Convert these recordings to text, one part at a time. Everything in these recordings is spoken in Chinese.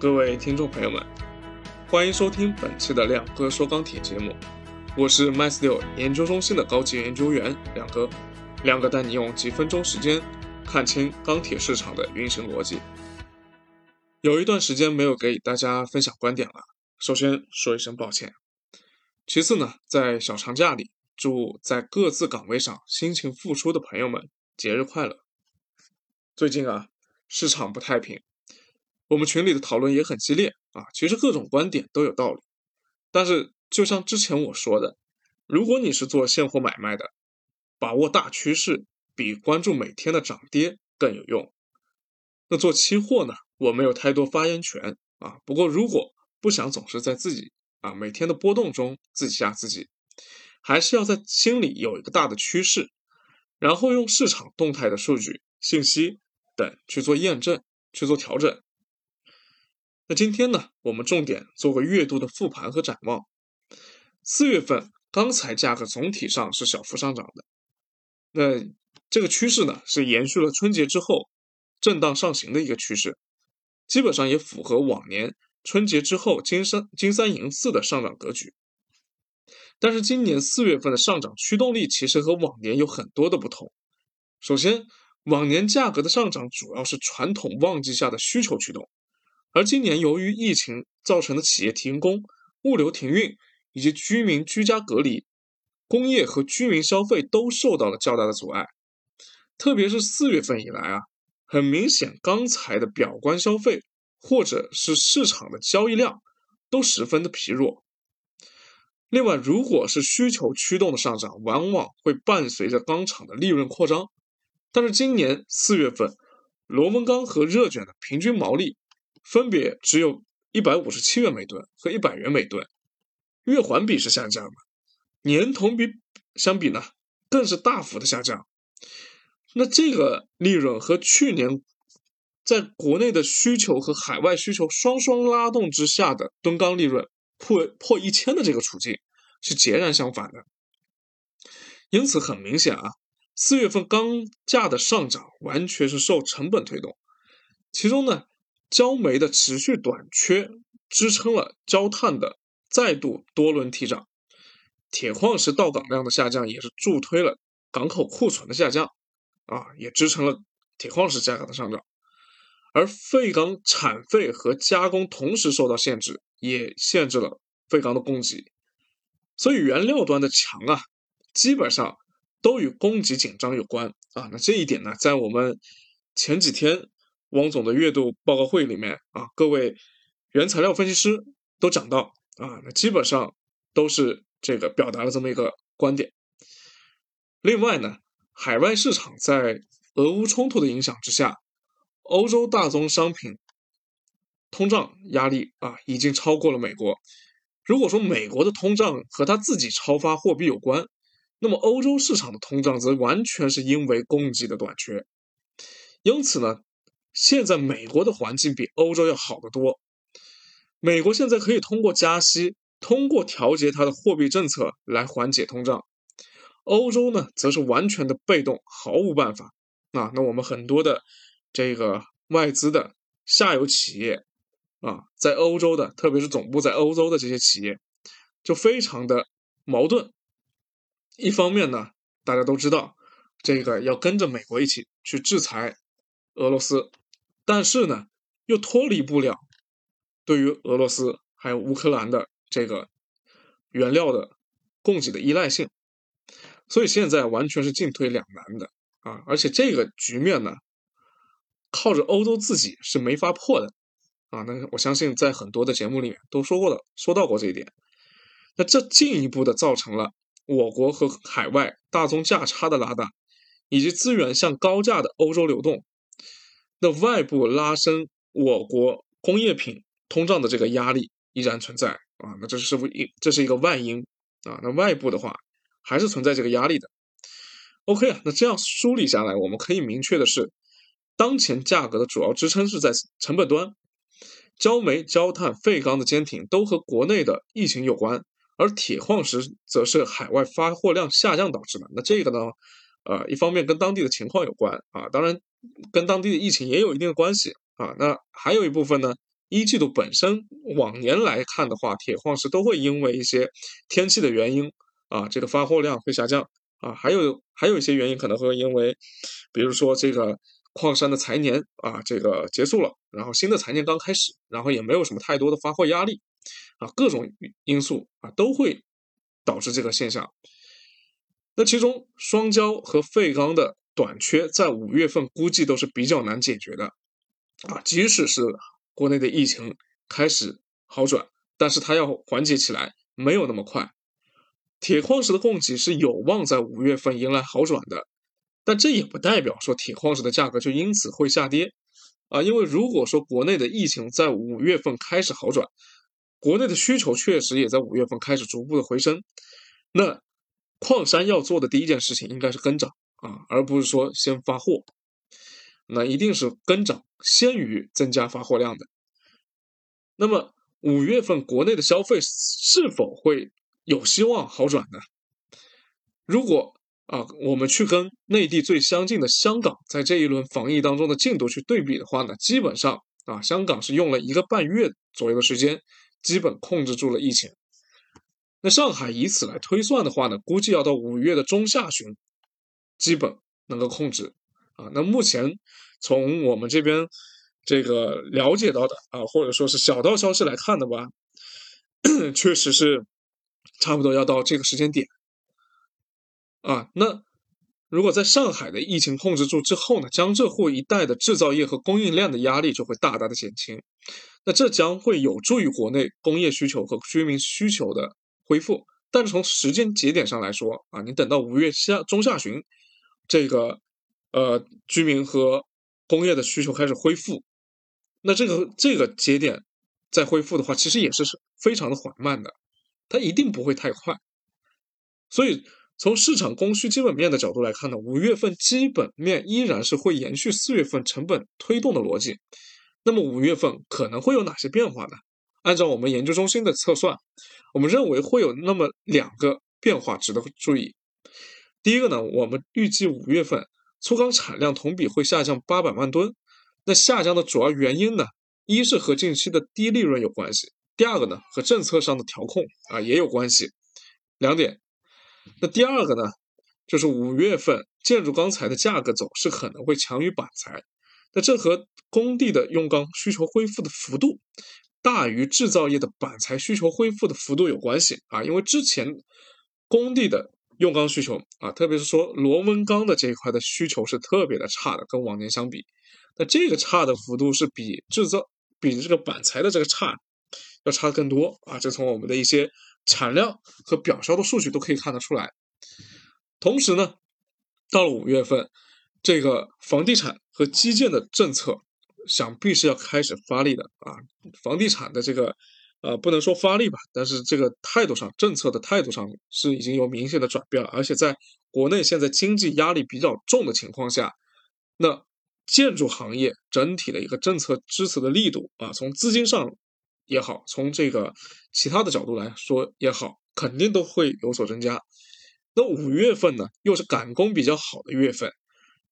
各位听众朋友们，欢迎收听本期的亮哥说钢铁节目，我是 m y s t e l 研究中心的高级研究员亮哥，亮哥带你用几分钟时间看清钢铁市场的运行逻辑。有一段时间没有给大家分享观点了，首先说一声抱歉。其次呢，在小长假里，祝在各自岗位上辛勤付出的朋友们节日快乐。最近啊，市场不太平。我们群里的讨论也很激烈啊，其实各种观点都有道理，但是就像之前我说的，如果你是做现货买卖的，把握大趋势比关注每天的涨跌更有用。那做期货呢，我没有太多发言权啊。不过如果不想总是在自己啊每天的波动中自己吓自己，还是要在心里有一个大的趋势，然后用市场动态的数据、信息等去做验证、去做调整。那今天呢，我们重点做个月度的复盘和展望。四月份钢材价格总体上是小幅上涨的，那这个趋势呢是延续了春节之后震荡上行的一个趋势，基本上也符合往年春节之后金三金三银四的上涨格局。但是今年四月份的上涨驱动力其实和往年有很多的不同。首先，往年价格的上涨主要是传统旺季下的需求驱动。而今年由于疫情造成的企业停工、物流停运以及居民居家隔离，工业和居民消费都受到了较大的阻碍。特别是四月份以来啊，很明显钢材的表观消费或者是市场的交易量都十分的疲弱。另外，如果是需求驱动的上涨，往往会伴随着钢厂的利润扩张。但是今年四月份，螺纹钢和热卷的平均毛利。分别只有一百五十七元每吨和一百元每吨，月环比是下降的，年同比相比呢，更是大幅的下降。那这个利润和去年在国内的需求和海外需求双双拉动之下的吨钢利润破破一千的这个处境是截然相反的。因此很明显啊，四月份钢价的上涨完全是受成本推动，其中呢。焦煤的持续短缺支撑了焦炭的再度多轮提涨，铁矿石到港量的下降也是助推了港口库存的下降，啊，也支撑了铁矿石价格的上涨。而废钢产废和加工同时受到限制，也限制了废钢的供给。所以原料端的强啊，基本上都与供给紧张有关啊。那这一点呢，在我们前几天。汪总的月度报告会里面啊，各位原材料分析师都讲到啊，那基本上都是这个表达了这么一个观点。另外呢，海外市场在俄乌冲突的影响之下，欧洲大宗商品通胀压力啊已经超过了美国。如果说美国的通胀和他自己超发货币有关，那么欧洲市场的通胀则完全是因为供给的短缺。因此呢。现在美国的环境比欧洲要好得多。美国现在可以通过加息，通过调节它的货币政策来缓解通胀。欧洲呢，则是完全的被动，毫无办法。啊，那我们很多的这个外资的下游企业啊，在欧洲的，特别是总部在欧洲的这些企业，就非常的矛盾。一方面呢，大家都知道，这个要跟着美国一起去制裁俄罗斯。但是呢，又脱离不了对于俄罗斯还有乌克兰的这个原料的供给的依赖性，所以现在完全是进退两难的啊！而且这个局面呢，靠着欧洲自己是没法破的啊！那我相信在很多的节目里面都说过的，说到过这一点。那这进一步的造成了我国和海外大宗价差的拉大，以及资源向高价的欧洲流动。那外部拉升我国工业品通胀的这个压力依然存在啊，那这是不是一这是一个外因啊，那外部的话还是存在这个压力的。OK 啊，那这样梳理下来，我们可以明确的是，当前价格的主要支撑是在成本端，焦煤、焦炭、废钢的坚挺都和国内的疫情有关，而铁矿石则是海外发货量下降导致的。那这个呢，呃，一方面跟当地的情况有关啊，当然。跟当地的疫情也有一定的关系啊，那还有一部分呢，一季度本身往年来看的话，铁矿石都会因为一些天气的原因啊，这个发货量会下降啊，还有还有一些原因可能会因为，比如说这个矿山的财年啊，这个结束了，然后新的财年刚开始，然后也没有什么太多的发货压力啊，各种因素啊都会导致这个现象。那其中双焦和废钢的短缺，在五月份估计都是比较难解决的啊，即使是。国内的疫情开始好转，但是它要缓解起来没有那么快。铁矿石的供给是有望在五月份迎来好转的，但这也不代表说铁矿石的价格就因此会下跌啊。因为如果说国内的疫情在五月份开始好转，国内的需求确实也在五月份开始逐步的回升，那矿山要做的第一件事情应该是跟涨啊，而不是说先发货。那一定是跟涨先于增加发货量的。那么五月份国内的消费是否会有希望好转呢？如果啊，我们去跟内地最相近的香港在这一轮防疫当中的进度去对比的话呢，基本上啊，香港是用了一个半月左右的时间，基本控制住了疫情。那上海以此来推算的话呢，估计要到五月的中下旬，基本能够控制。啊，那目前从我们这边这个了解到的啊，或者说是小道消息来看的吧，确实是差不多要到这个时间点啊。那如果在上海的疫情控制住之后呢，江浙沪一带的制造业和供应链的压力就会大大的减轻，那这将会有助于国内工业需求和居民需求的恢复。但是从时间节点上来说啊，你等到五月下中下旬这个。呃，居民和工业的需求开始恢复，那这个这个节点再恢复的话，其实也是非常的缓慢的，它一定不会太快。所以从市场供需基本面的角度来看呢，五月份基本面依然是会延续四月份成本推动的逻辑。那么五月份可能会有哪些变化呢？按照我们研究中心的测算，我们认为会有那么两个变化值得注意。第一个呢，我们预计五月份。粗钢产量同比会下降八百万吨，那下降的主要原因呢，一是和近期的低利润有关系，第二个呢和政策上的调控啊也有关系，两点。那第二个呢，就是五月份建筑钢材的价格走势可能会强于板材，那这和工地的用钢需求恢复的幅度大于制造业的板材需求恢复的幅度有关系啊，因为之前工地的。用钢需求啊，特别是说螺纹钢的这一块的需求是特别的差的，跟往年相比，那这个差的幅度是比制造、比这个板材的这个差要差的更多啊。这从我们的一些产量和表销的数据都可以看得出来。同时呢，到了五月份，这个房地产和基建的政策想必是要开始发力的啊，房地产的这个。呃，不能说发力吧，但是这个态度上，政策的态度上是已经有明显的转变了。而且在国内现在经济压力比较重的情况下，那建筑行业整体的一个政策支持的力度啊，从资金上也好，从这个其他的角度来说也好，肯定都会有所增加。那五月份呢，又是赶工比较好的月份，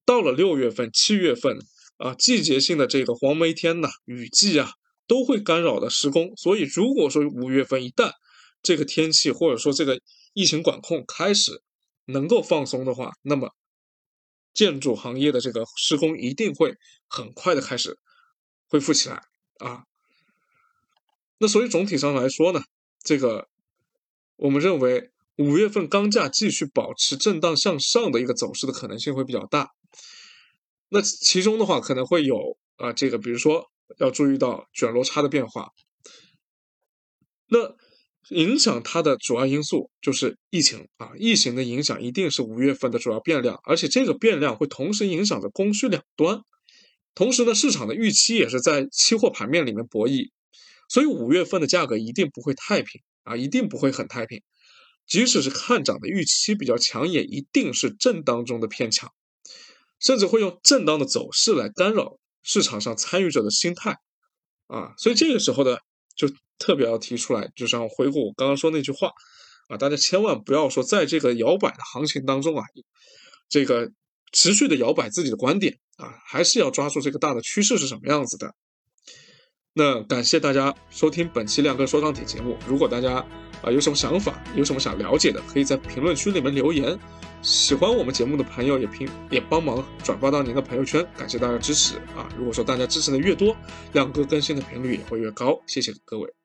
到了六月份、七月份啊，季节性的这个黄梅天呐，雨季啊。都会干扰的施工，所以如果说五月份一旦这个天气或者说这个疫情管控开始能够放松的话，那么建筑行业的这个施工一定会很快的开始恢复起来啊。那所以总体上来说呢，这个我们认为五月份钢价继续保持震荡向上的一个走势的可能性会比较大。那其中的话可能会有啊，这个比如说。要注意到卷螺差的变化，那影响它的主要因素就是疫情啊，疫情的影响一定是五月份的主要变量，而且这个变量会同时影响着供需两端，同时呢，市场的预期也是在期货盘面里面博弈，所以五月份的价格一定不会太平啊，一定不会很太平，即使是看涨的预期比较强，也一定是震荡中的偏强，甚至会用震荡的走势来干扰。市场上参与者的心态，啊，所以这个时候呢，就特别要提出来，就像回顾我刚刚说那句话，啊，大家千万不要说在这个摇摆的行情当中啊，这个持续的摇摆自己的观点啊，还是要抓住这个大的趋势是什么样子的。那感谢大家收听本期亮哥说钢铁节目。如果大家啊有什么想法，有什么想了解的，可以在评论区里面留言。喜欢我们节目的朋友也评也帮忙转发到您的朋友圈，感谢大家支持啊！如果说大家支持的越多，亮哥更新的频率也会越高。谢谢各位。